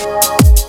you